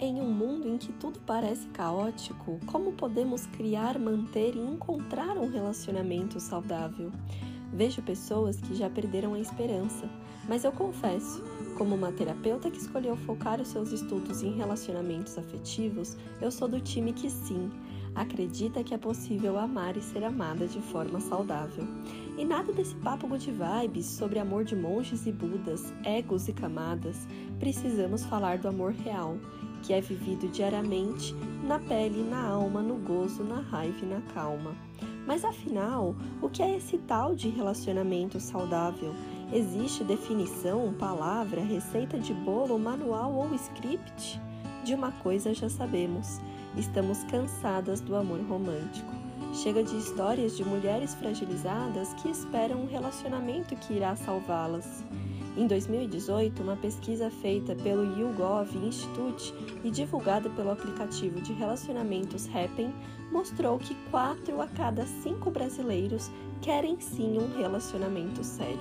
Em um mundo em que tudo parece caótico, como podemos criar, manter e encontrar um relacionamento saudável? Vejo pessoas que já perderam a esperança, mas eu confesso, como uma terapeuta que escolheu focar os seus estudos em relacionamentos afetivos, eu sou do time que sim, acredita que é possível amar e ser amada de forma saudável. E nada desse papo good vibes sobre amor de monges e budas, egos e camadas. Precisamos falar do amor real que é vivido diariamente na pele, na alma, no gozo, na raiva e na calma. Mas afinal, o que é esse tal de relacionamento saudável? Existe definição, palavra, receita de bolo, manual ou script? De uma coisa já sabemos: estamos cansadas do amor romântico. Chega de histórias de mulheres fragilizadas que esperam um relacionamento que irá salvá-las. Em 2018, uma pesquisa feita pelo YouGov Institute e divulgada pelo aplicativo de relacionamentos Happn mostrou que 4 a cada 5 brasileiros querem sim um relacionamento sério.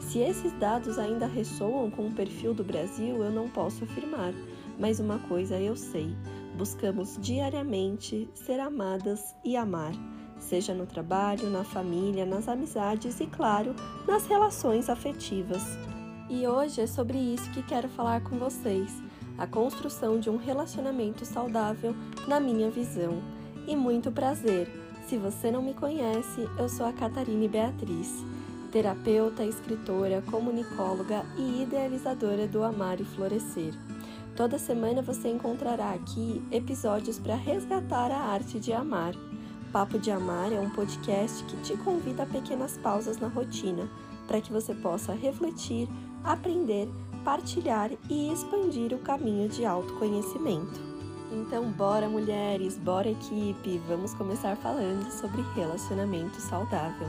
Se esses dados ainda ressoam com o perfil do Brasil, eu não posso afirmar, mas uma coisa eu sei: buscamos diariamente ser amadas e amar, seja no trabalho, na família, nas amizades e, claro, nas relações afetivas. E hoje é sobre isso que quero falar com vocês: a construção de um relacionamento saudável na minha visão. E muito prazer! Se você não me conhece, eu sou a Catarine Beatriz, terapeuta, escritora, comunicóloga e idealizadora do Amar e Florescer. Toda semana você encontrará aqui episódios para resgatar a arte de amar. Papo de Amar é um podcast que te convida a pequenas pausas na rotina para que você possa refletir aprender, partilhar e expandir o caminho de autoconhecimento. Então, bora mulheres, bora equipe, vamos começar falando sobre relacionamento saudável.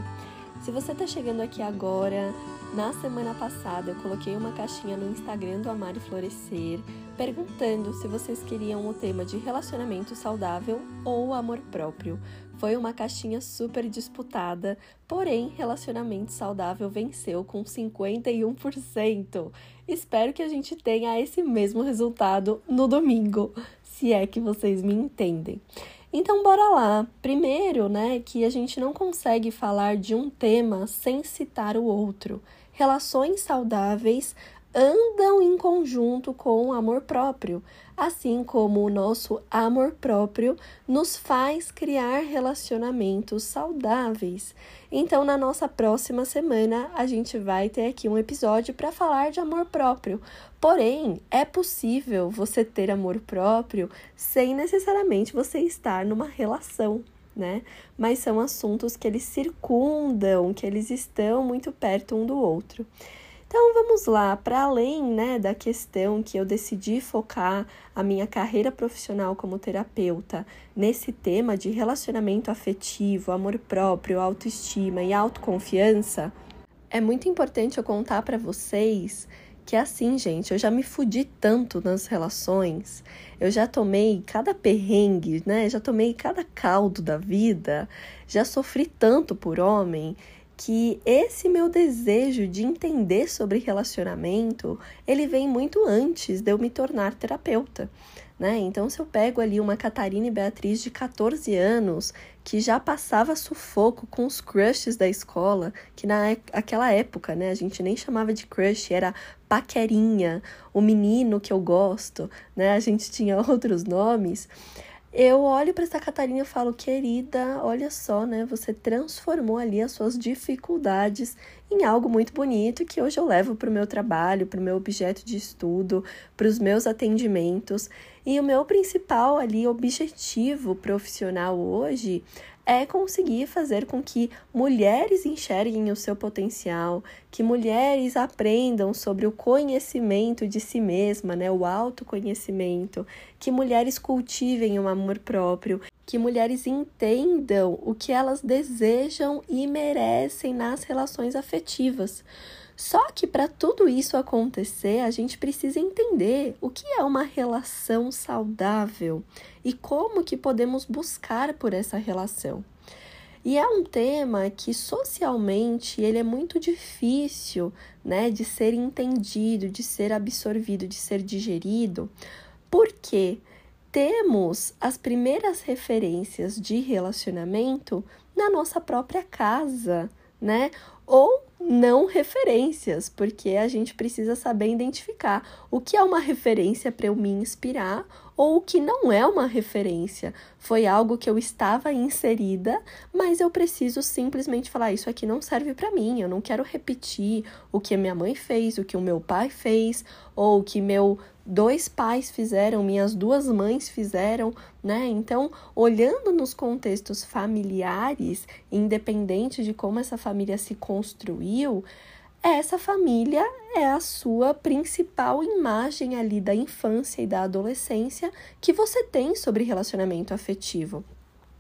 Se você está chegando aqui agora, na semana passada eu coloquei uma caixinha no Instagram do Amar e Florescer perguntando se vocês queriam o tema de relacionamento saudável ou amor próprio. Foi uma caixinha super disputada, porém, relacionamento saudável venceu com 51%. Espero que a gente tenha esse mesmo resultado no domingo, se é que vocês me entendem. Então, bora lá. Primeiro, né, que a gente não consegue falar de um tema sem citar o outro. Relações saudáveis andam em conjunto com o amor próprio, assim como o nosso amor próprio nos faz criar relacionamentos saudáveis. Então, na nossa próxima semana, a gente vai ter aqui um episódio para falar de amor próprio. Porém, é possível você ter amor próprio sem necessariamente você estar numa relação. Né? Mas são assuntos que eles circundam, que eles estão muito perto um do outro. Então vamos lá, para além né, da questão que eu decidi focar a minha carreira profissional como terapeuta nesse tema de relacionamento afetivo, amor próprio, autoestima e autoconfiança, é muito importante eu contar para vocês que é assim, gente, eu já me fudi tanto nas relações, eu já tomei cada perrengue, né? Já tomei cada caldo da vida, já sofri tanto por homem que esse meu desejo de entender sobre relacionamento, ele vem muito antes de eu me tornar terapeuta. Né? Então, se eu pego ali uma Catarina e Beatriz de 14 anos, que já passava sufoco com os crushes da escola, que naquela época, né, a gente nem chamava de crush, era paquerinha, o menino que eu gosto, né? A gente tinha outros nomes eu olho para essa Catarina e falo, querida, olha só, né? Você transformou ali as suas dificuldades em algo muito bonito que hoje eu levo para o meu trabalho, para o meu objeto de estudo, para os meus atendimentos. E o meu principal ali objetivo profissional hoje é conseguir fazer com que mulheres enxerguem o seu potencial, que mulheres aprendam sobre o conhecimento de si mesma, né, o autoconhecimento, que mulheres cultivem o um amor próprio, que mulheres entendam o que elas desejam e merecem nas relações afetivas. Só que para tudo isso acontecer, a gente precisa entender o que é uma relação saudável e como que podemos buscar por essa relação. E é um tema que socialmente ele é muito difícil, né, de ser entendido, de ser absorvido, de ser digerido, Porque temos as primeiras referências de relacionamento na nossa própria casa, né? Ou não referências, porque a gente precisa saber identificar o que é uma referência para eu me inspirar ou o que não é uma referência. Foi algo que eu estava inserida, mas eu preciso simplesmente falar: isso aqui não serve para mim, eu não quero repetir o que minha mãe fez, o que o meu pai fez, ou o que meu dois pais fizeram, minhas duas mães fizeram, né? Então, olhando nos contextos familiares, independente de como essa família se construiu, essa família é a sua principal imagem ali da infância e da adolescência que você tem sobre relacionamento afetivo.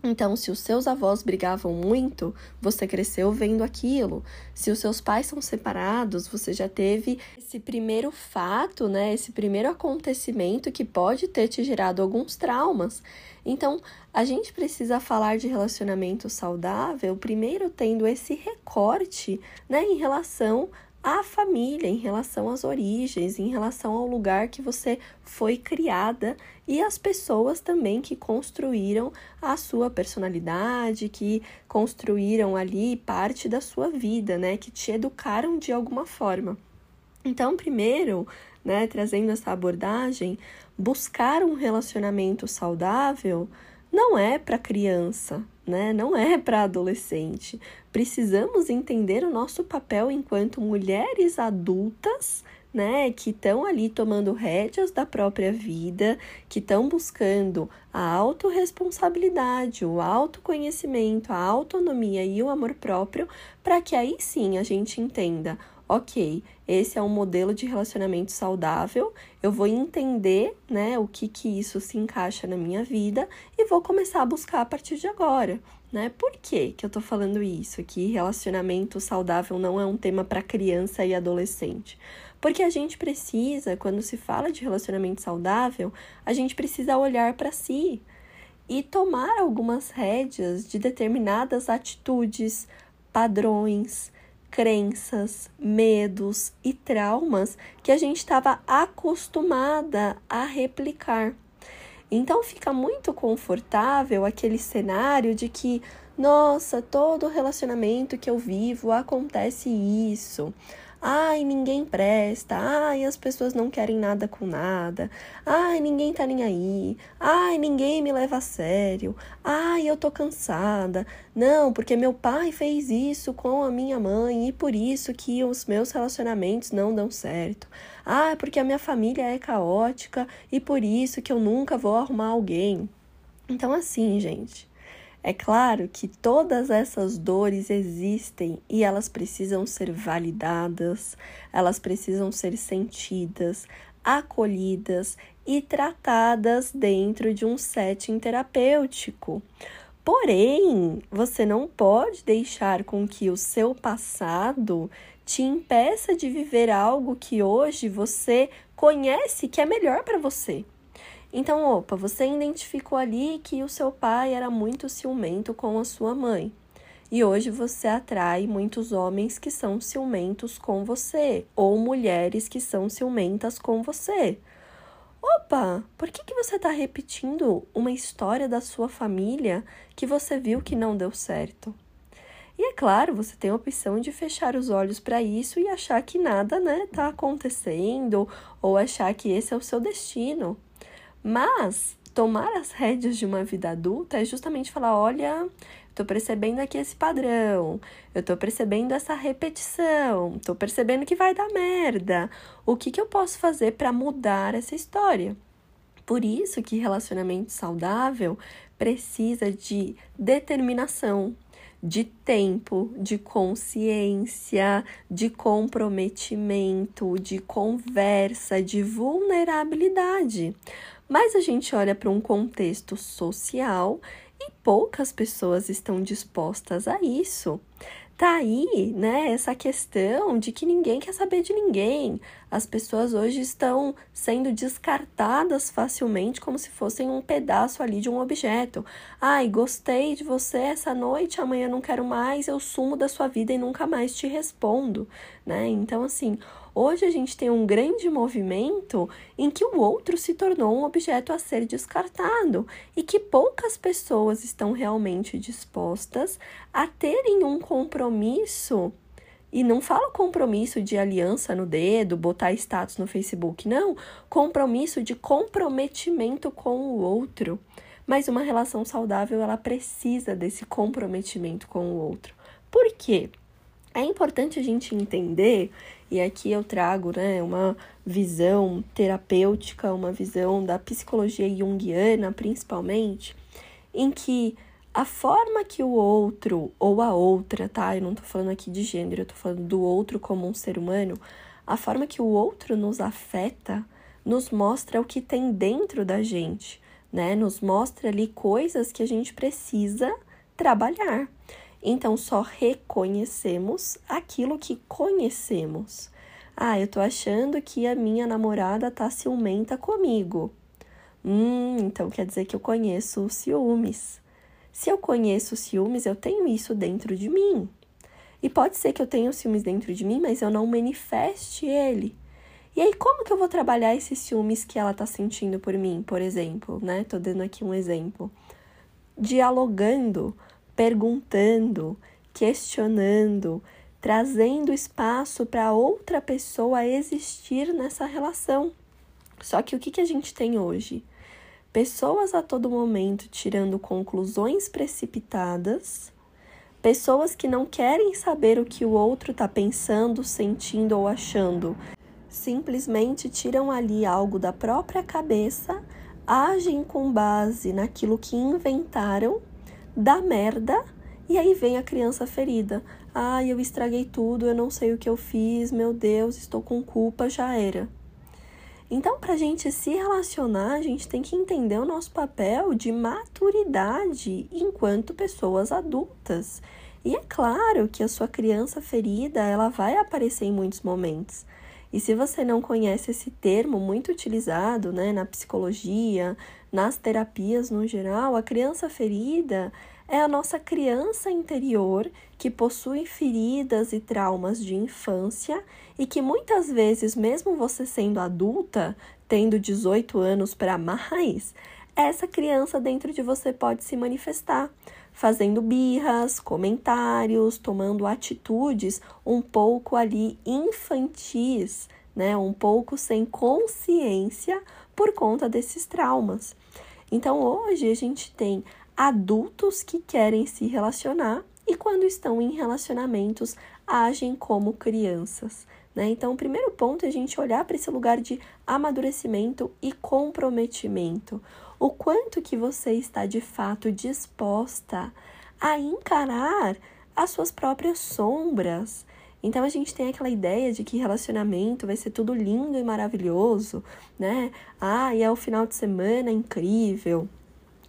Então, se os seus avós brigavam muito, você cresceu vendo aquilo. Se os seus pais são separados, você já teve esse primeiro fato, né? Esse primeiro acontecimento que pode ter te gerado alguns traumas. Então, a gente precisa falar de relacionamento saudável, primeiro tendo esse recorte, né, em relação à família, em relação às origens, em relação ao lugar que você foi criada e as pessoas também que construíram a sua personalidade, que construíram ali parte da sua vida, né, que te educaram de alguma forma. Então, primeiro, né, trazendo essa abordagem, buscar um relacionamento saudável não é para criança, né? Não é para adolescente. Precisamos entender o nosso papel enquanto mulheres adultas, né, que estão ali tomando rédeas da própria vida, que estão buscando a autorresponsabilidade, o autoconhecimento, a autonomia e o amor próprio, para que aí sim a gente entenda, ok, esse é um modelo de relacionamento saudável, eu vou entender, né, o que que isso se encaixa na minha vida e vou começar a buscar a partir de agora, né? Por que que eu tô falando isso? Que relacionamento saudável não é um tema para criança e adolescente. Porque a gente precisa, quando se fala de relacionamento saudável, a gente precisa olhar para si e tomar algumas rédeas de determinadas atitudes, padrões, crenças, medos e traumas que a gente estava acostumada a replicar. Então fica muito confortável aquele cenário de que, nossa, todo relacionamento que eu vivo acontece isso. Ai, ninguém presta. Ai, as pessoas não querem nada com nada. Ai, ninguém tá nem aí. Ai, ninguém me leva a sério. Ai, eu tô cansada. Não, porque meu pai fez isso com a minha mãe e por isso que os meus relacionamentos não dão certo. Ah, porque a minha família é caótica e por isso que eu nunca vou arrumar alguém. Então, assim, gente, é claro que todas essas dores existem e elas precisam ser validadas, elas precisam ser sentidas, acolhidas e tratadas dentro de um setting terapêutico. Porém, você não pode deixar com que o seu passado te impeça de viver algo que hoje você conhece que é melhor para você. Então, opa, você identificou ali que o seu pai era muito ciumento com a sua mãe. E hoje você atrai muitos homens que são ciumentos com você, ou mulheres que são ciumentas com você. Opa, por que, que você está repetindo uma história da sua família que você viu que não deu certo? E é claro, você tem a opção de fechar os olhos para isso e achar que nada né, tá acontecendo, ou achar que esse é o seu destino. Mas tomar as rédeas de uma vida adulta é justamente falar: olha, estou percebendo aqui esse padrão, eu estou percebendo essa repetição, estou percebendo que vai dar merda. O que, que eu posso fazer para mudar essa história? Por isso que relacionamento saudável precisa de determinação, de tempo, de consciência, de comprometimento, de conversa, de vulnerabilidade. Mas a gente olha para um contexto social e poucas pessoas estão dispostas a isso. Tá aí, né, essa questão de que ninguém quer saber de ninguém. As pessoas hoje estão sendo descartadas facilmente como se fossem um pedaço ali de um objeto. Ai, gostei de você essa noite, amanhã não quero mais, eu sumo da sua vida e nunca mais te respondo, né? Então assim, Hoje a gente tem um grande movimento em que o outro se tornou um objeto a ser descartado e que poucas pessoas estão realmente dispostas a terem um compromisso. E não falo compromisso de aliança no dedo, botar status no Facebook, não. Compromisso de comprometimento com o outro. Mas uma relação saudável, ela precisa desse comprometimento com o outro. Por quê? É importante a gente entender, e aqui eu trago né, uma visão terapêutica, uma visão da psicologia junguiana, principalmente, em que a forma que o outro ou a outra, tá? Eu não tô falando aqui de gênero, eu tô falando do outro como um ser humano. A forma que o outro nos afeta nos mostra o que tem dentro da gente, né? Nos mostra ali coisas que a gente precisa trabalhar. Então, só reconhecemos aquilo que conhecemos. Ah, eu tô achando que a minha namorada tá ciumenta comigo. Hum, então quer dizer que eu conheço os ciúmes. Se eu conheço os ciúmes, eu tenho isso dentro de mim. E pode ser que eu tenha os ciúmes dentro de mim, mas eu não manifeste ele. E aí, como que eu vou trabalhar esses ciúmes que ela tá sentindo por mim, por exemplo, né? Tô dando aqui um exemplo. Dialogando perguntando, questionando, trazendo espaço para outra pessoa existir nessa relação. Só que o que, que a gente tem hoje? Pessoas a todo momento tirando conclusões precipitadas, pessoas que não querem saber o que o outro está pensando, sentindo ou achando, simplesmente tiram ali algo da própria cabeça, agem com base naquilo que inventaram dá merda e aí vem a criança ferida. Ai, eu estraguei tudo, eu não sei o que eu fiz, meu Deus, estou com culpa, já era. Então, para a gente se relacionar, a gente tem que entender o nosso papel de maturidade enquanto pessoas adultas. E é claro que a sua criança ferida, ela vai aparecer em muitos momentos. E se você não conhece esse termo muito utilizado né, na psicologia, nas terapias no geral, a criança ferida é a nossa criança interior que possui feridas e traumas de infância e que muitas vezes, mesmo você sendo adulta, tendo 18 anos para mais, essa criança dentro de você pode se manifestar, fazendo birras, comentários, tomando atitudes um pouco ali infantis, né? Um pouco sem consciência por conta desses traumas. Então hoje a gente tem adultos que querem se relacionar e quando estão em relacionamentos agem como crianças. Né? Então, o primeiro ponto é a gente olhar para esse lugar de amadurecimento e comprometimento. O quanto que você está de fato disposta a encarar as suas próprias sombras, então a gente tem aquela ideia de que relacionamento vai ser tudo lindo e maravilhoso, né? Ah, e é o final de semana incrível.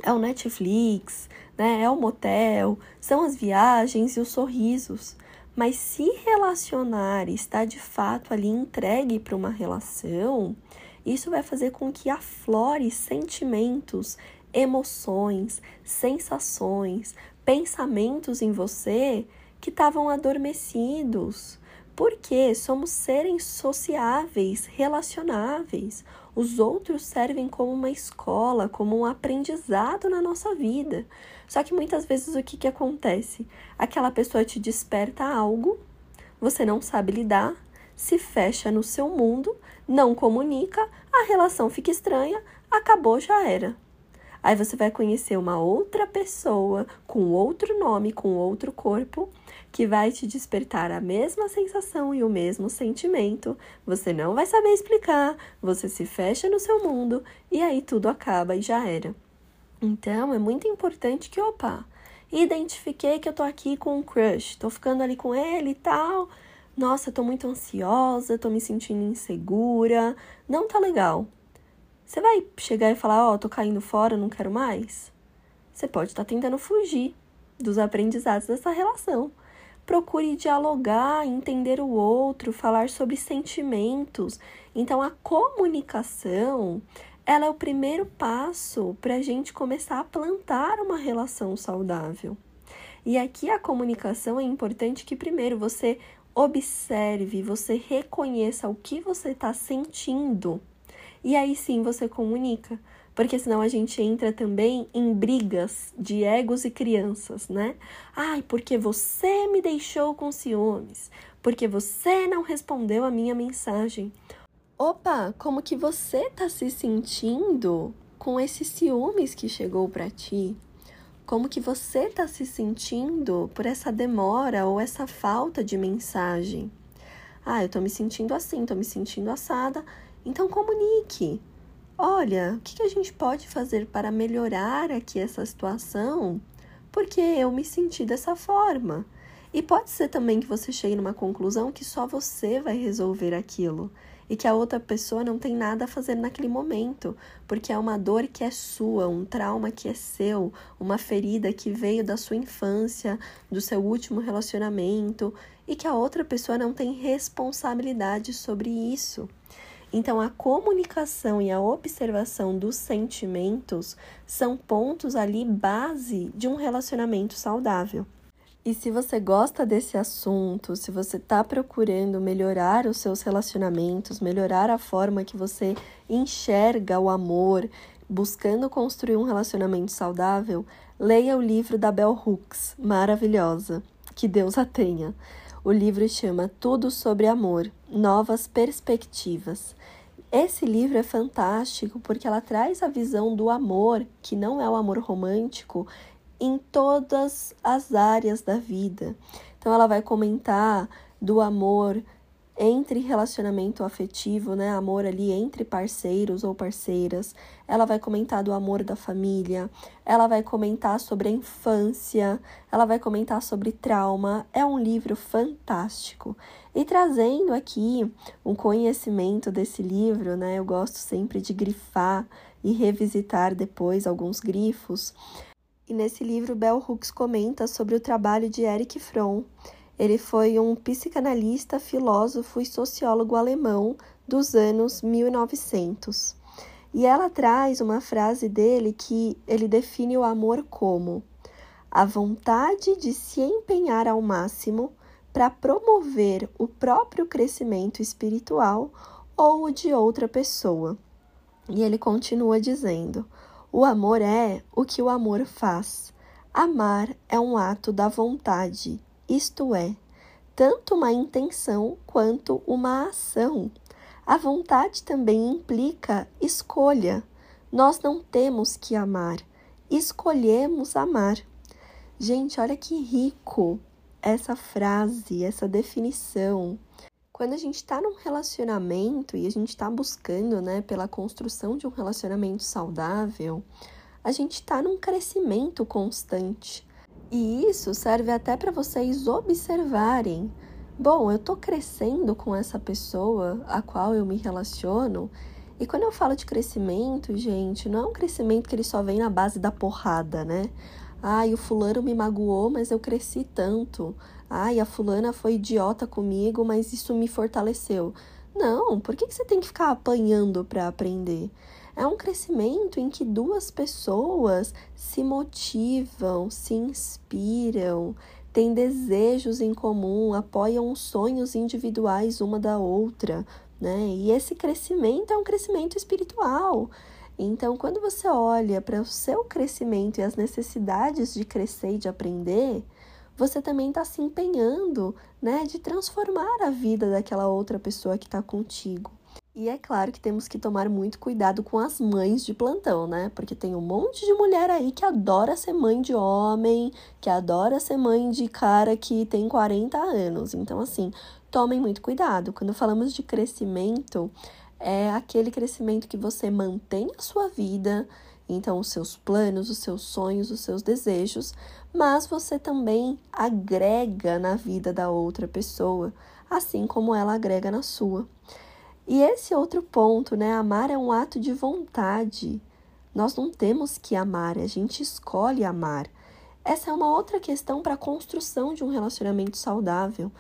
É o Netflix, né? É o motel, são as viagens e os sorrisos. Mas se relacionar está de fato ali entregue para uma relação, isso vai fazer com que aflore sentimentos, emoções, sensações, pensamentos em você que estavam adormecidos. Porque somos seres sociáveis, relacionáveis. Os outros servem como uma escola, como um aprendizado na nossa vida. Só que muitas vezes o que, que acontece? Aquela pessoa te desperta algo, você não sabe lidar, se fecha no seu mundo, não comunica, a relação fica estranha, acabou, já era. Aí você vai conhecer uma outra pessoa com outro nome, com outro corpo, que vai te despertar a mesma sensação e o mesmo sentimento. Você não vai saber explicar, você se fecha no seu mundo e aí tudo acaba e já era. Então é muito importante que, opa, identifiquei que eu tô aqui com um crush, tô ficando ali com ele e tal. Nossa, tô muito ansiosa, tô me sentindo insegura, não tá legal. Você vai chegar e falar, ó, oh, tô caindo fora, não quero mais? Você pode estar tá tentando fugir dos aprendizados dessa relação procure dialogar, entender o outro, falar sobre sentimentos. Então, a comunicação ela é o primeiro passo para a gente começar a plantar uma relação saudável. E aqui a comunicação é importante que primeiro você observe, você reconheça o que você está sentindo e aí sim você comunica. Porque senão a gente entra também em brigas de egos e crianças, né? Ai, porque você me deixou com ciúmes, porque você não respondeu a minha mensagem. Opa, como que você tá se sentindo com esses ciúmes que chegou para ti? Como que você tá se sentindo por essa demora ou essa falta de mensagem? Ah, eu tô me sentindo assim, tô me sentindo assada. Então comunique. Olha, o que a gente pode fazer para melhorar aqui essa situação? Porque eu me senti dessa forma. E pode ser também que você chegue numa conclusão que só você vai resolver aquilo e que a outra pessoa não tem nada a fazer naquele momento, porque é uma dor que é sua, um trauma que é seu, uma ferida que veio da sua infância, do seu último relacionamento e que a outra pessoa não tem responsabilidade sobre isso. Então, a comunicação e a observação dos sentimentos são pontos ali base de um relacionamento saudável. E se você gosta desse assunto, se você está procurando melhorar os seus relacionamentos, melhorar a forma que você enxerga o amor, buscando construir um relacionamento saudável, leia o livro da Bell Hooks, maravilhosa. Que Deus a tenha. O livro chama Tudo sobre Amor Novas Perspectivas. Esse livro é fantástico porque ela traz a visão do amor, que não é o amor romântico, em todas as áreas da vida. Então, ela vai comentar do amor entre relacionamento afetivo, né? Amor ali entre parceiros ou parceiras. Ela vai comentar do amor da família. Ela vai comentar sobre a infância. Ela vai comentar sobre trauma. É um livro fantástico. E trazendo aqui um conhecimento desse livro, né? Eu gosto sempre de grifar e revisitar depois alguns grifos. E nesse livro, Bell Hooks comenta sobre o trabalho de Eric Fromm ele foi um psicanalista, filósofo e sociólogo alemão dos anos 1900. E ela traz uma frase dele que ele define o amor como a vontade de se empenhar ao máximo para promover o próprio crescimento espiritual ou o de outra pessoa. E ele continua dizendo: o amor é o que o amor faz. Amar é um ato da vontade isto é, tanto uma intenção quanto uma ação. A vontade também implica escolha. Nós não temos que amar, escolhemos amar. Gente, olha que rico essa frase, essa definição. Quando a gente está num relacionamento e a gente está buscando, né, pela construção de um relacionamento saudável, a gente está num crescimento constante. E isso serve até para vocês observarem. Bom, eu estou crescendo com essa pessoa a qual eu me relaciono. E quando eu falo de crescimento, gente, não é um crescimento que ele só vem na base da porrada, né? Ai, o fulano me magoou, mas eu cresci tanto. Ai, a fulana foi idiota comigo, mas isso me fortaleceu. Não, por que, que você tem que ficar apanhando para aprender? É um crescimento em que duas pessoas se motivam, se inspiram, têm desejos em comum, apoiam sonhos individuais uma da outra, né? E esse crescimento é um crescimento espiritual. Então, quando você olha para o seu crescimento e as necessidades de crescer e de aprender, você também está se empenhando, né, de transformar a vida daquela outra pessoa que está contigo. E é claro que temos que tomar muito cuidado com as mães de plantão, né? Porque tem um monte de mulher aí que adora ser mãe de homem, que adora ser mãe de cara que tem 40 anos. Então, assim, tomem muito cuidado. Quando falamos de crescimento, é aquele crescimento que você mantém a sua vida, então os seus planos, os seus sonhos, os seus desejos, mas você também agrega na vida da outra pessoa, assim como ela agrega na sua. E esse outro ponto, né? Amar é um ato de vontade. Nós não temos que amar, a gente escolhe amar. Essa é uma outra questão para a construção de um relacionamento saudável.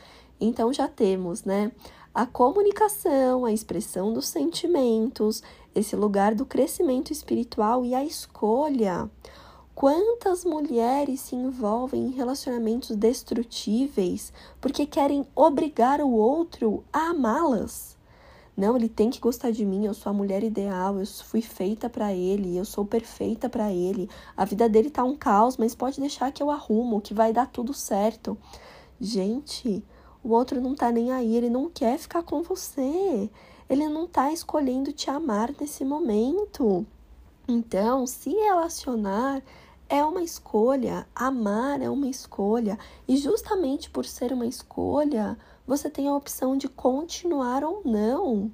Então já temos, né? A comunicação, a expressão dos sentimentos, esse lugar do crescimento espiritual e a escolha. Quantas mulheres se envolvem em relacionamentos destrutíveis porque querem obrigar o outro a amá-las? Não, ele tem que gostar de mim, eu sou a mulher ideal, eu fui feita para ele, eu sou perfeita para ele. A vida dele tá um caos, mas pode deixar que eu arrumo, que vai dar tudo certo. Gente, o outro não tá nem aí, ele não quer ficar com você. Ele não tá escolhendo te amar nesse momento. Então, se relacionar é uma escolha, amar é uma escolha, e justamente por ser uma escolha, você tem a opção de continuar ou não.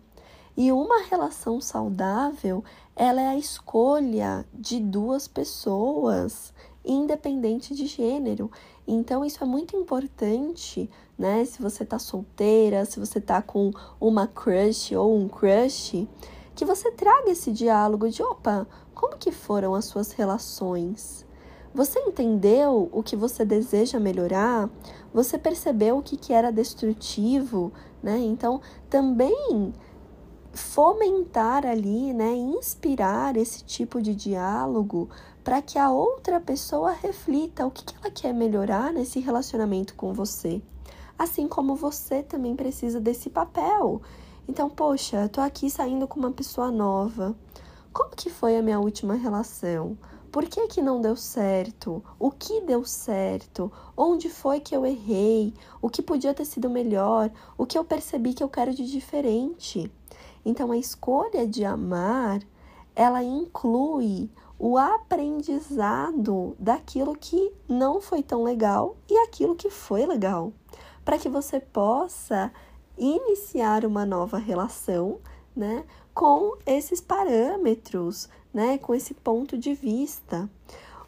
E uma relação saudável, ela é a escolha de duas pessoas, independente de gênero. Então isso é muito importante, né? Se você tá solteira, se você tá com uma crush ou um crush, que você traga esse diálogo de, opa, como que foram as suas relações? Você entendeu o que você deseja melhorar? Você percebeu o que, que era destrutivo, né? Então, também fomentar ali, né, inspirar esse tipo de diálogo para que a outra pessoa reflita o que, que ela quer melhorar nesse relacionamento com você. Assim como você também precisa desse papel. Então, poxa, eu tô aqui saindo com uma pessoa nova. Como que foi a minha última relação? Por que, que não deu certo? O que deu certo? Onde foi que eu errei? O que podia ter sido melhor? O que eu percebi que eu quero de diferente? Então, a escolha de amar, ela inclui o aprendizado daquilo que não foi tão legal e aquilo que foi legal, para que você possa iniciar uma nova relação, né, com esses parâmetros, né, com esse ponto de vista.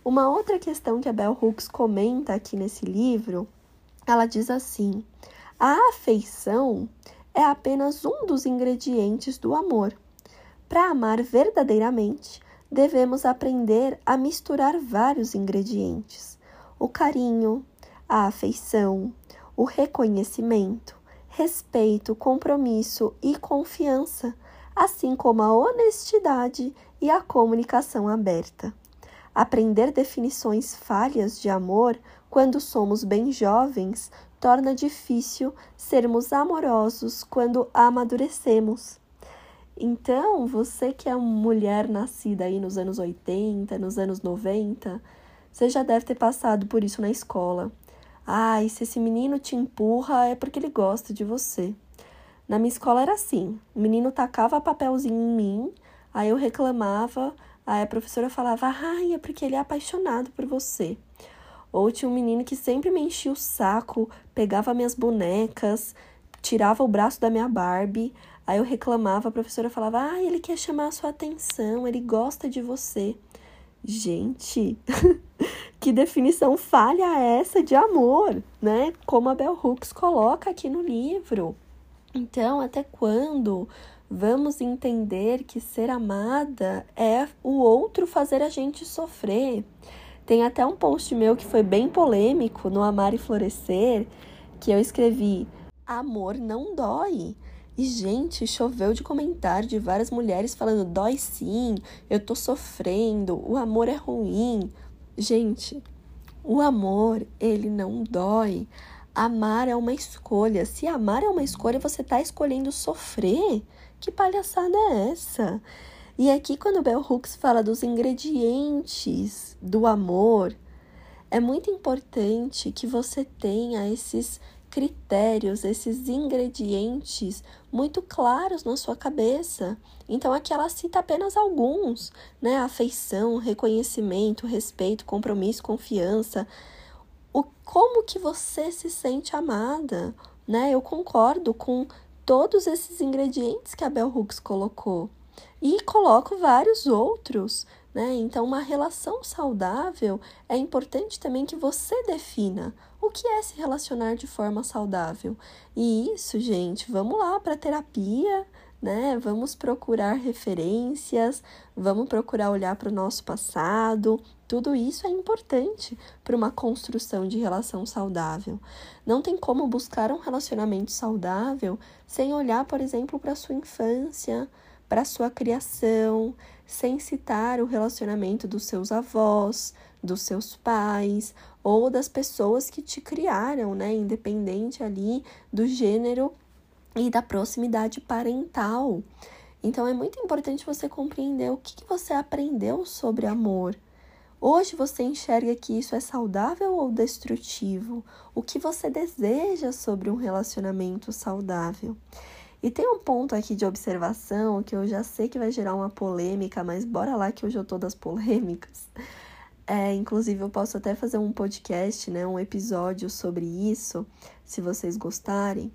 Uma outra questão que a Bell Hooks comenta aqui nesse livro, ela diz assim: a afeição é apenas um dos ingredientes do amor. Para amar verdadeiramente, devemos aprender a misturar vários ingredientes: o carinho, a afeição, o reconhecimento, respeito, compromisso e confiança assim como a honestidade e a comunicação aberta. Aprender definições falhas de amor quando somos bem jovens torna difícil sermos amorosos quando amadurecemos. Então, você que é uma mulher nascida aí nos anos 80, nos anos 90, você já deve ter passado por isso na escola. Ai, ah, se esse menino te empurra é porque ele gosta de você. Na minha escola era assim: o menino tacava papelzinho em mim, aí eu reclamava, aí a professora falava, ai, é porque ele é apaixonado por você. Ou tinha um menino que sempre me enchia o saco, pegava minhas bonecas, tirava o braço da minha Barbie, aí eu reclamava, a professora falava, ai, ele quer chamar a sua atenção, ele gosta de você. Gente, que definição falha essa de amor, né? Como a Bell Hooks coloca aqui no livro. Então, até quando vamos entender que ser amada é o outro fazer a gente sofrer? Tem até um post meu que foi bem polêmico no Amar e Florescer, que eu escrevi: Amor não dói. E, gente, choveu de comentário de várias mulheres falando: dói sim, eu tô sofrendo, o amor é ruim. Gente, o amor, ele não dói. Amar é uma escolha. Se amar é uma escolha, você está escolhendo sofrer? Que palhaçada é essa? E aqui, quando Bell Hooks fala dos ingredientes do amor, é muito importante que você tenha esses critérios, esses ingredientes muito claros na sua cabeça. Então aqui ela cita apenas alguns, né? Afeição, reconhecimento, respeito, compromisso, confiança, o como que você se sente amada, né? Eu concordo com todos esses ingredientes que a Bell Hooks colocou e coloco vários outros, né? Então, uma relação saudável é importante também que você defina o que é se relacionar de forma saudável. E isso, gente, vamos lá para terapia, né? Vamos procurar referências, vamos procurar olhar para o nosso passado. Tudo isso é importante para uma construção de relação saudável. Não tem como buscar um relacionamento saudável sem olhar, por exemplo, para sua infância, para sua criação, sem citar o relacionamento dos seus avós, dos seus pais ou das pessoas que te criaram, né? Independente ali do gênero e da proximidade parental. Então é muito importante você compreender o que, que você aprendeu sobre amor. Hoje você enxerga que isso é saudável ou destrutivo? O que você deseja sobre um relacionamento saudável? E tem um ponto aqui de observação que eu já sei que vai gerar uma polêmica, mas bora lá que hoje eu tô das polêmicas. É, inclusive, eu posso até fazer um podcast, né, um episódio sobre isso, se vocês gostarem.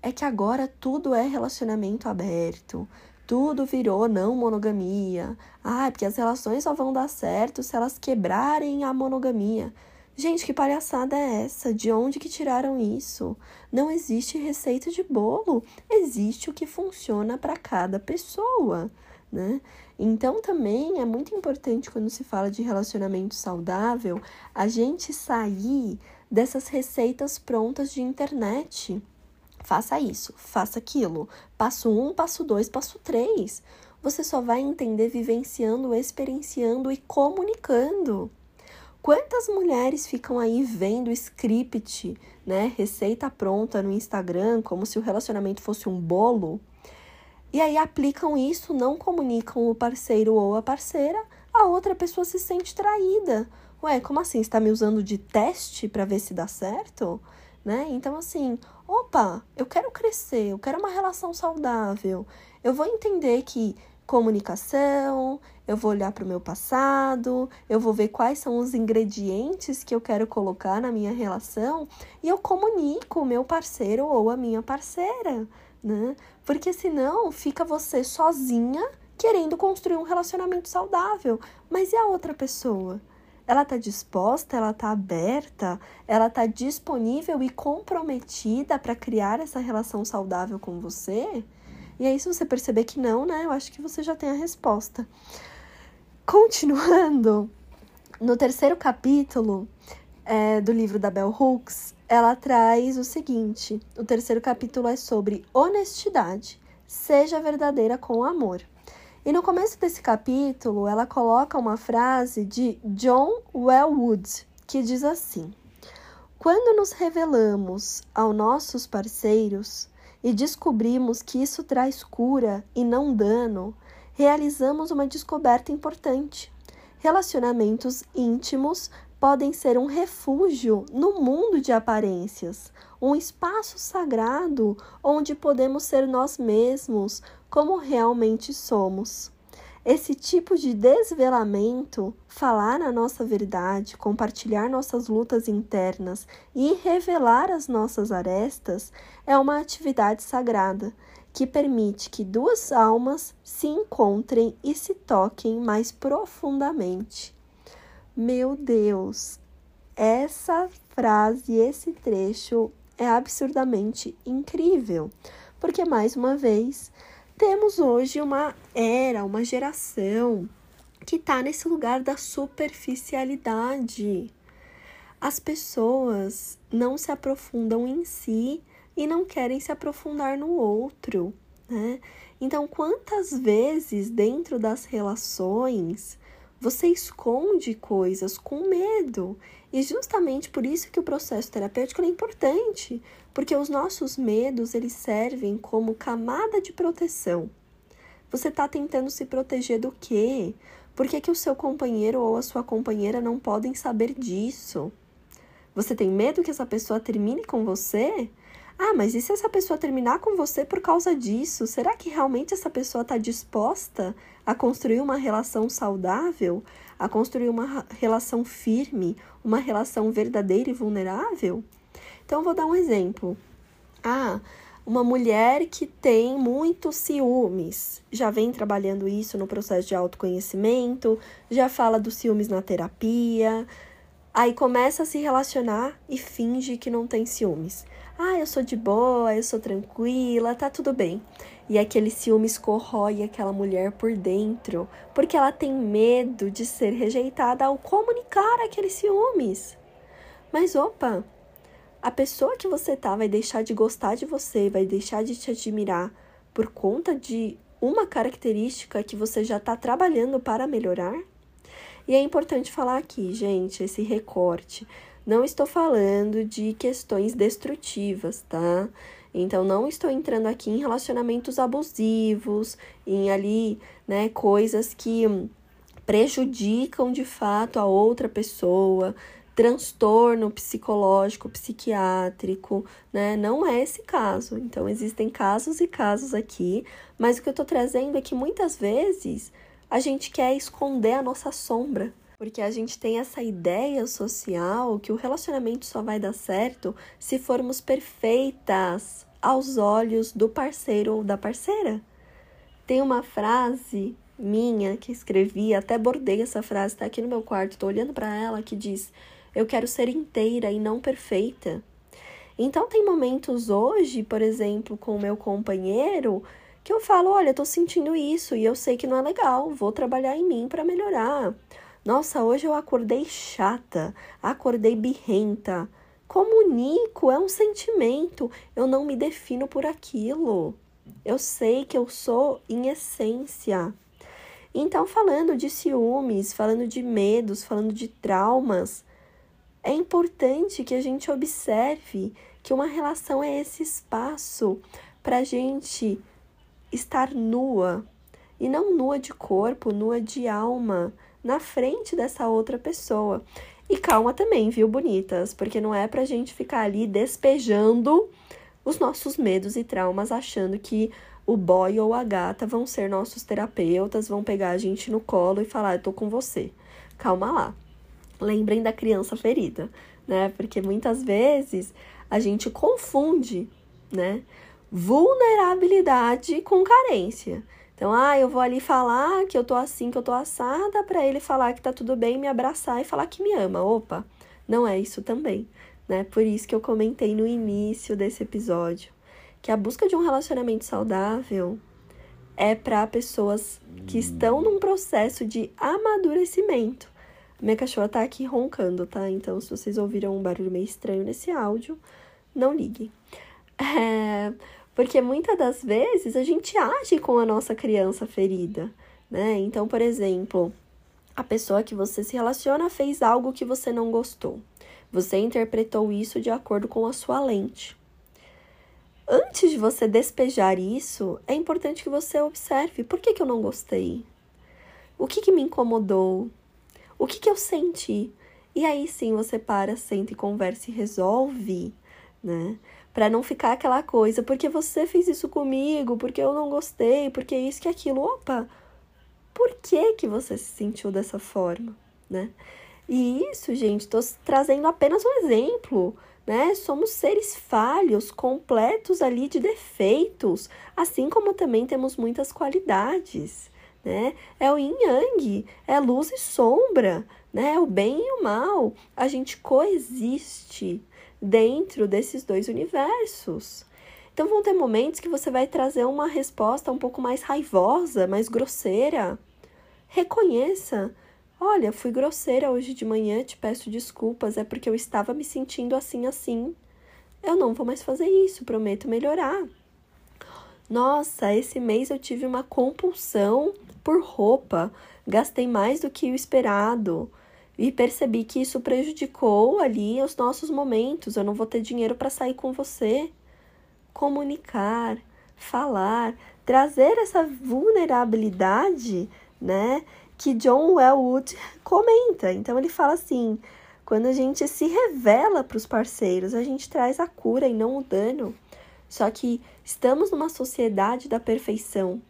É que agora tudo é relacionamento aberto, tudo virou não monogamia. Ah, porque as relações só vão dar certo se elas quebrarem a monogamia. Gente, que palhaçada é essa? De onde que tiraram isso? Não existe receita de bolo, existe o que funciona para cada pessoa, né? Então também é muito importante quando se fala de relacionamento saudável, a gente sair dessas receitas prontas de internet. Faça isso, faça aquilo. Passo um, passo dois, passo três. Você só vai entender vivenciando, experienciando e comunicando. Quantas mulheres ficam aí vendo script, né, receita pronta no Instagram, como se o relacionamento fosse um bolo? E aí aplicam isso, não comunicam o parceiro ou a parceira, a outra pessoa se sente traída. Ué, como assim? Está me usando de teste para ver se dá certo? Né? Então, assim, opa, eu quero crescer, eu quero uma relação saudável. Eu vou entender que comunicação, eu vou olhar para o meu passado, eu vou ver quais são os ingredientes que eu quero colocar na minha relação e eu comunico o meu parceiro ou a minha parceira, né? Porque senão fica você sozinha querendo construir um relacionamento saudável, mas e a outra pessoa? Ela está disposta, ela está aberta, ela está disponível e comprometida para criar essa relação saudável com você? E aí, se você perceber que não, né, eu acho que você já tem a resposta. Continuando, no terceiro capítulo é, do livro da Bell Hooks, ela traz o seguinte: o terceiro capítulo é sobre honestidade. Seja verdadeira com amor. E no começo desse capítulo, ela coloca uma frase de John Wellwood, que diz assim: Quando nos revelamos aos nossos parceiros, e descobrimos que isso traz cura e não dano, realizamos uma descoberta importante. Relacionamentos íntimos podem ser um refúgio no mundo de aparências, um espaço sagrado onde podemos ser nós mesmos como realmente somos. Esse tipo de desvelamento, falar a nossa verdade, compartilhar nossas lutas internas e revelar as nossas arestas, é uma atividade sagrada que permite que duas almas se encontrem e se toquem mais profundamente. Meu Deus, essa frase, esse trecho é absurdamente incrível, porque mais uma vez temos hoje uma era, uma geração que está nesse lugar da superficialidade. As pessoas não se aprofundam em si e não querem se aprofundar no outro, né? Então, quantas vezes dentro das relações você esconde coisas com medo? E justamente por isso que o processo terapêutico é importante, porque os nossos medos eles servem como camada de proteção. Você está tentando se proteger do quê? Por que, que o seu companheiro ou a sua companheira não podem saber disso? Você tem medo que essa pessoa termine com você? Ah, mas e se essa pessoa terminar com você por causa disso? Será que realmente essa pessoa está disposta a construir uma relação saudável? A construir uma relação firme? Uma relação verdadeira e vulnerável? Então, vou dar um exemplo. Ah, uma mulher que tem muitos ciúmes, já vem trabalhando isso no processo de autoconhecimento, já fala dos ciúmes na terapia, aí começa a se relacionar e finge que não tem ciúmes. Ah, eu sou de boa, eu sou tranquila, tá tudo bem. E aquele ciúmes corrói aquela mulher por dentro, porque ela tem medo de ser rejeitada ao comunicar aqueles ciúmes. Mas opa, a pessoa que você tá vai deixar de gostar de você, vai deixar de te admirar por conta de uma característica que você já está trabalhando para melhorar? E é importante falar aqui, gente, esse recorte. Não estou falando de questões destrutivas, tá? Então, não estou entrando aqui em relacionamentos abusivos, em ali, né, coisas que prejudicam de fato a outra pessoa, transtorno psicológico, psiquiátrico, né? Não é esse caso. Então, existem casos e casos aqui, mas o que eu estou trazendo é que muitas vezes a gente quer esconder a nossa sombra, porque a gente tem essa ideia social que o relacionamento só vai dar certo se formos perfeitas aos olhos do parceiro ou da parceira. Tem uma frase minha que escrevi, até bordei essa frase, tá aqui no meu quarto, tô olhando para ela que diz: "Eu quero ser inteira e não perfeita". Então tem momentos hoje, por exemplo, com o meu companheiro, que eu falo, olha, tô sentindo isso e eu sei que não é legal, vou trabalhar em mim para melhorar. Nossa, hoje eu acordei chata, acordei birrenta. Comunico, é um sentimento, eu não me defino por aquilo. Eu sei que eu sou em essência. Então, falando de ciúmes, falando de medos, falando de traumas, é importante que a gente observe que uma relação é esse espaço para a gente estar nua, e não nua de corpo, nua de alma, na frente dessa outra pessoa. E calma também, viu, bonitas? Porque não é pra gente ficar ali despejando os nossos medos e traumas, achando que o boy ou a gata vão ser nossos terapeutas, vão pegar a gente no colo e falar: Eu tô com você. Calma lá. Lembrem da criança ferida, né? Porque muitas vezes a gente confunde, né? vulnerabilidade com carência. Então, ah, eu vou ali falar que eu tô assim, que eu tô assada, para ele falar que tá tudo bem, me abraçar e falar que me ama. Opa, não é isso também, né? Por isso que eu comentei no início desse episódio que a busca de um relacionamento saudável é para pessoas que estão num processo de amadurecimento. Minha cachorra tá aqui roncando, tá? Então, se vocês ouviram um barulho meio estranho nesse áudio, não liguem. É, porque muitas das vezes a gente age com a nossa criança ferida, né? Então, por exemplo, a pessoa que você se relaciona fez algo que você não gostou. Você interpretou isso de acordo com a sua lente. Antes de você despejar isso, é importante que você observe por que, que eu não gostei, o que, que me incomodou, o que, que eu senti. E aí sim você para, senta e conversa e resolve, né? para não ficar aquela coisa, porque você fez isso comigo, porque eu não gostei, porque isso que aquilo. Opa, por que que você se sentiu dessa forma, né? E isso, gente, estou trazendo apenas um exemplo, né? Somos seres falhos, completos ali de defeitos, assim como também temos muitas qualidades, né? É o yin yang, é luz e sombra, né? O bem e o mal, a gente coexiste, dentro desses dois universos. Então vão ter momentos que você vai trazer uma resposta um pouco mais raivosa, mais grosseira. Reconheça. Olha, fui grosseira hoje de manhã, te peço desculpas, é porque eu estava me sentindo assim assim. Eu não vou mais fazer isso, prometo melhorar. Nossa, esse mês eu tive uma compulsão por roupa, gastei mais do que o esperado e percebi que isso prejudicou ali os nossos momentos. Eu não vou ter dinheiro para sair com você. Comunicar, falar, trazer essa vulnerabilidade, né? Que John Wellwood comenta. Então ele fala assim: quando a gente se revela para os parceiros, a gente traz a cura e não o dano. Só que estamos numa sociedade da perfeição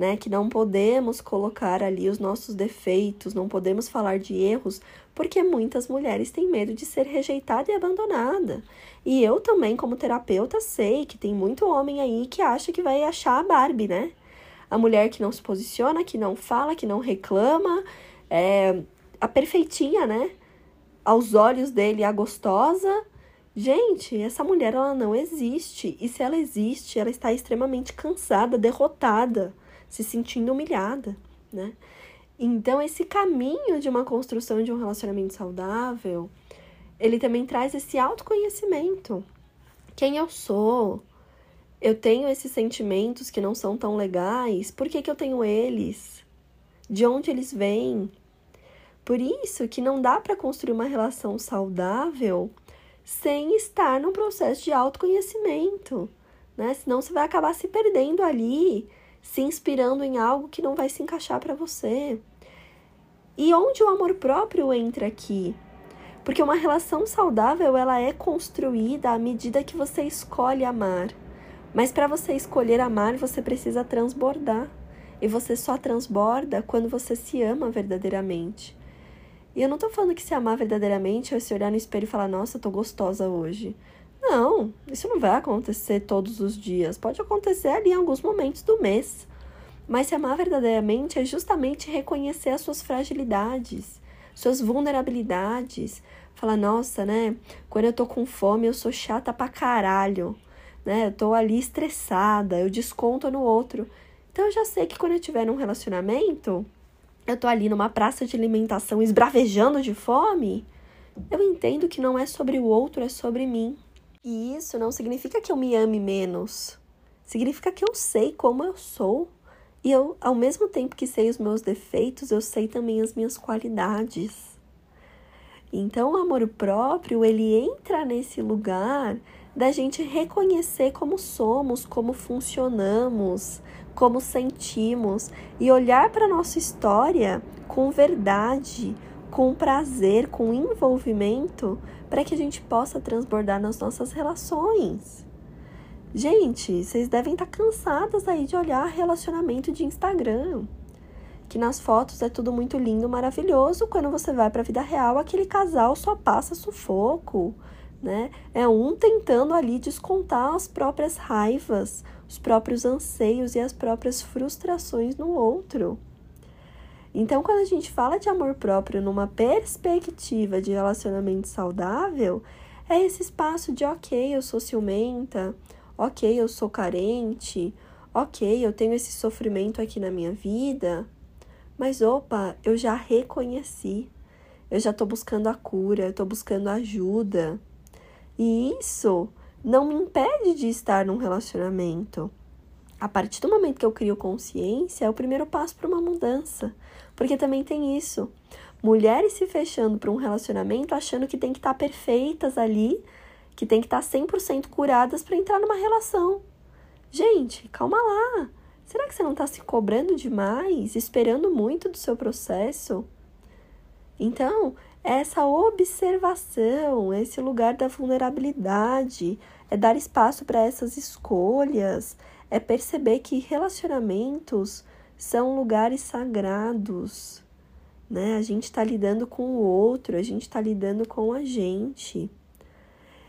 né? Que não podemos colocar ali os nossos defeitos, não podemos falar de erros, porque muitas mulheres têm medo de ser rejeitada e abandonada. E eu também, como terapeuta, sei que tem muito homem aí que acha que vai achar a Barbie, né? A mulher que não se posiciona, que não fala, que não reclama, é a perfeitinha, né? Aos olhos dele, a gostosa. Gente, essa mulher ela não existe. E se ela existe, ela está extremamente cansada, derrotada se sentindo humilhada, né? Então, esse caminho de uma construção de um relacionamento saudável, ele também traz esse autoconhecimento. Quem eu sou? eu tenho esses sentimentos que não são tão legais, por que, que eu tenho eles? De onde eles vêm? Por isso que não dá para construir uma relação saudável sem estar num processo de autoconhecimento, né? Senão você vai acabar se perdendo ali, se inspirando em algo que não vai se encaixar para você. E onde o amor próprio entra aqui? Porque uma relação saudável, ela é construída à medida que você escolhe amar. Mas para você escolher amar, você precisa transbordar. E você só transborda quando você se ama verdadeiramente. E eu não tô falando que se amar verdadeiramente é se olhar no espelho e falar, nossa, eu tô gostosa hoje. Não, isso não vai acontecer todos os dias. Pode acontecer ali em alguns momentos do mês. Mas se amar verdadeiramente é justamente reconhecer as suas fragilidades, suas vulnerabilidades. Falar, nossa, né? Quando eu tô com fome, eu sou chata pra caralho. Né? Eu tô ali estressada, eu desconto no outro. Então eu já sei que quando eu estiver num relacionamento, eu tô ali numa praça de alimentação esbravejando de fome, eu entendo que não é sobre o outro, é sobre mim. E isso não significa que eu me ame menos. Significa que eu sei como eu sou. E eu, ao mesmo tempo que sei os meus defeitos, eu sei também as minhas qualidades. Então, o amor próprio, ele entra nesse lugar da gente reconhecer como somos, como funcionamos, como sentimos e olhar para nossa história com verdade, com prazer, com envolvimento, para que a gente possa transbordar nas nossas relações. Gente, vocês devem estar tá cansadas aí de olhar relacionamento de Instagram. Que nas fotos é tudo muito lindo, maravilhoso. Quando você vai para a vida real, aquele casal só passa sufoco, né? É um tentando ali descontar as próprias raivas, os próprios anseios e as próprias frustrações no outro. Então, quando a gente fala de amor próprio numa perspectiva de relacionamento saudável, é esse espaço de ok, eu sou ciumenta, ok, eu sou carente, ok, eu tenho esse sofrimento aqui na minha vida, mas opa, eu já reconheci, eu já estou buscando a cura, eu estou buscando ajuda. E isso não me impede de estar num relacionamento. A partir do momento que eu crio consciência, é o primeiro passo para uma mudança. Porque também tem isso. Mulheres se fechando para um relacionamento achando que tem que estar tá perfeitas ali, que tem que estar tá 100% curadas para entrar numa relação. Gente, calma lá. Será que você não está se cobrando demais, esperando muito do seu processo? Então, essa observação, esse lugar da vulnerabilidade, é dar espaço para essas escolhas, é perceber que relacionamentos são lugares sagrados, né? A gente está lidando com o outro, a gente está lidando com a gente.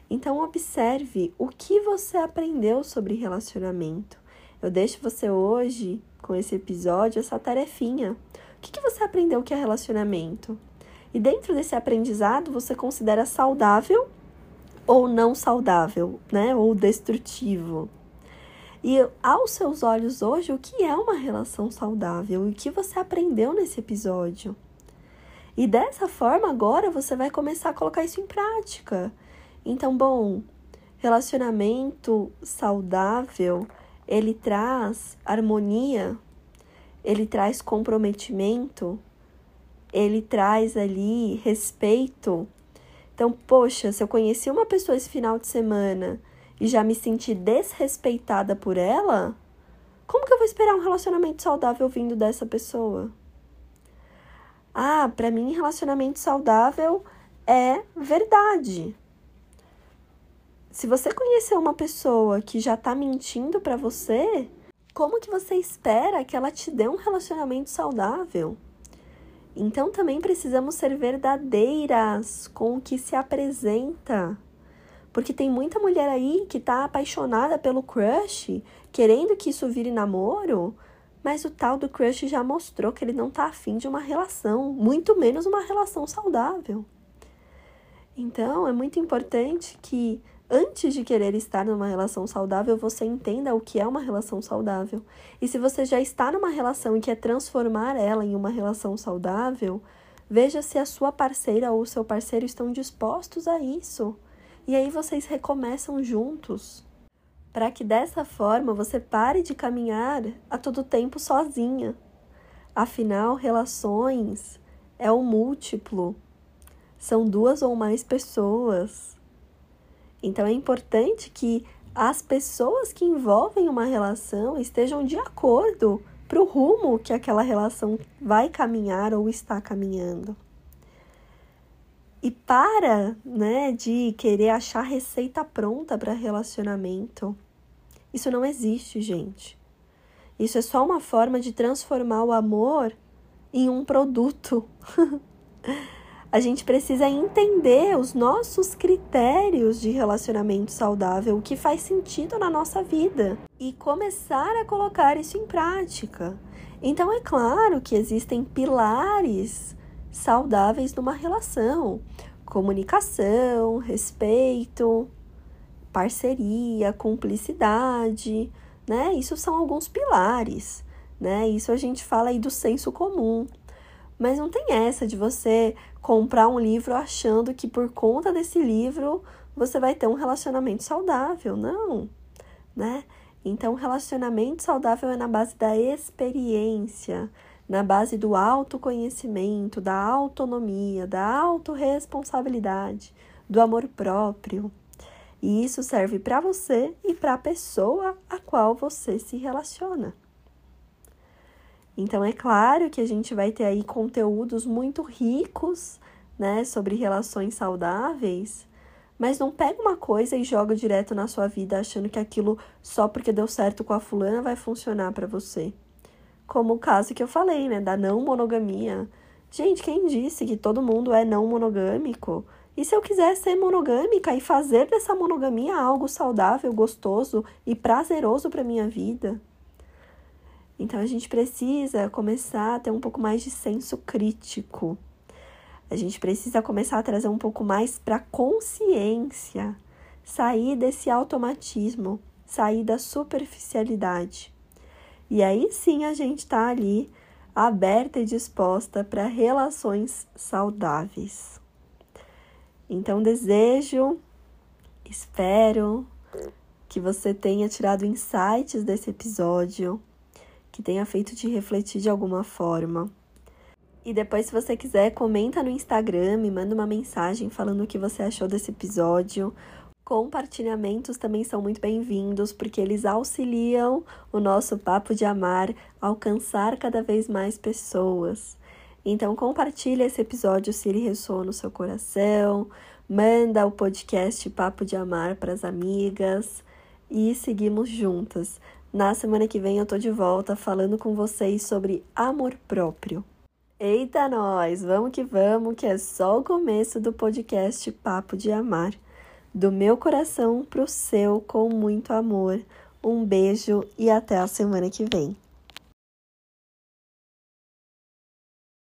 Então, observe o que você aprendeu sobre relacionamento. Eu deixo você hoje, com esse episódio, essa tarefinha. O que, que você aprendeu que é relacionamento? E dentro desse aprendizado, você considera saudável ou não saudável, né? Ou destrutivo. E aos seus olhos hoje, o que é uma relação saudável e o que você aprendeu nesse episódio? E dessa forma, agora você vai começar a colocar isso em prática. Então, bom, relacionamento saudável, ele traz harmonia, ele traz comprometimento, ele traz ali respeito. Então, poxa, se eu conheci uma pessoa esse final de semana e já me senti desrespeitada por ela, como que eu vou esperar um relacionamento saudável vindo dessa pessoa? Ah, para mim relacionamento saudável é verdade. Se você conhecer uma pessoa que já tá mentindo para você, como que você espera que ela te dê um relacionamento saudável? Então também precisamos ser verdadeiras com o que se apresenta. Porque tem muita mulher aí que tá apaixonada pelo crush, querendo que isso vire namoro, mas o tal do crush já mostrou que ele não tá afim de uma relação, muito menos uma relação saudável. Então é muito importante que antes de querer estar numa relação saudável, você entenda o que é uma relação saudável. E se você já está numa relação e quer transformar ela em uma relação saudável, veja se a sua parceira ou o seu parceiro estão dispostos a isso. E aí vocês recomeçam juntos. para que dessa forma você pare de caminhar a todo tempo sozinha. Afinal, relações é o múltiplo, são duas ou mais pessoas. Então é importante que as pessoas que envolvem uma relação estejam de acordo para o rumo que aquela relação vai caminhar ou está caminhando. E para, né, de querer achar receita pronta para relacionamento. Isso não existe, gente. Isso é só uma forma de transformar o amor em um produto. a gente precisa entender os nossos critérios de relacionamento saudável, o que faz sentido na nossa vida e começar a colocar isso em prática. Então, é claro que existem pilares saudáveis numa relação: comunicação, respeito, parceria, cumplicidade, né? Isso são alguns pilares, né? Isso a gente fala aí do senso comum. Mas não tem essa de você comprar um livro achando que por conta desse livro você vai ter um relacionamento saudável, não, né? Então, relacionamento saudável é na base da experiência, na base do autoconhecimento, da autonomia, da autorresponsabilidade, do amor próprio. E isso serve para você e para a pessoa a qual você se relaciona. Então é claro que a gente vai ter aí conteúdos muito ricos, né, sobre relações saudáveis, mas não pega uma coisa e joga direto na sua vida achando que aquilo só porque deu certo com a fulana vai funcionar para você como o caso que eu falei, né, da não monogamia. Gente, quem disse que todo mundo é não monogâmico? E se eu quiser ser monogâmica e fazer dessa monogamia algo saudável, gostoso e prazeroso para minha vida? Então a gente precisa começar a ter um pouco mais de senso crítico. A gente precisa começar a trazer um pouco mais para consciência, sair desse automatismo, sair da superficialidade. E aí sim a gente está ali aberta e disposta para relações saudáveis. Então desejo, espero que você tenha tirado insights desse episódio, que tenha feito te refletir de alguma forma. E depois, se você quiser, comenta no Instagram, me manda uma mensagem falando o que você achou desse episódio Compartilhamentos também são muito bem-vindos, porque eles auxiliam o nosso Papo de Amar a alcançar cada vez mais pessoas. Então, compartilhe esse episódio se ele ressoa no seu coração, manda o podcast Papo de Amar para as amigas e seguimos juntas. Na semana que vem eu tô de volta falando com vocês sobre amor próprio. Eita nós, vamos que vamos, que é só o começo do podcast Papo de Amar do meu coração para o seu com muito amor. Um beijo e até a semana que vem.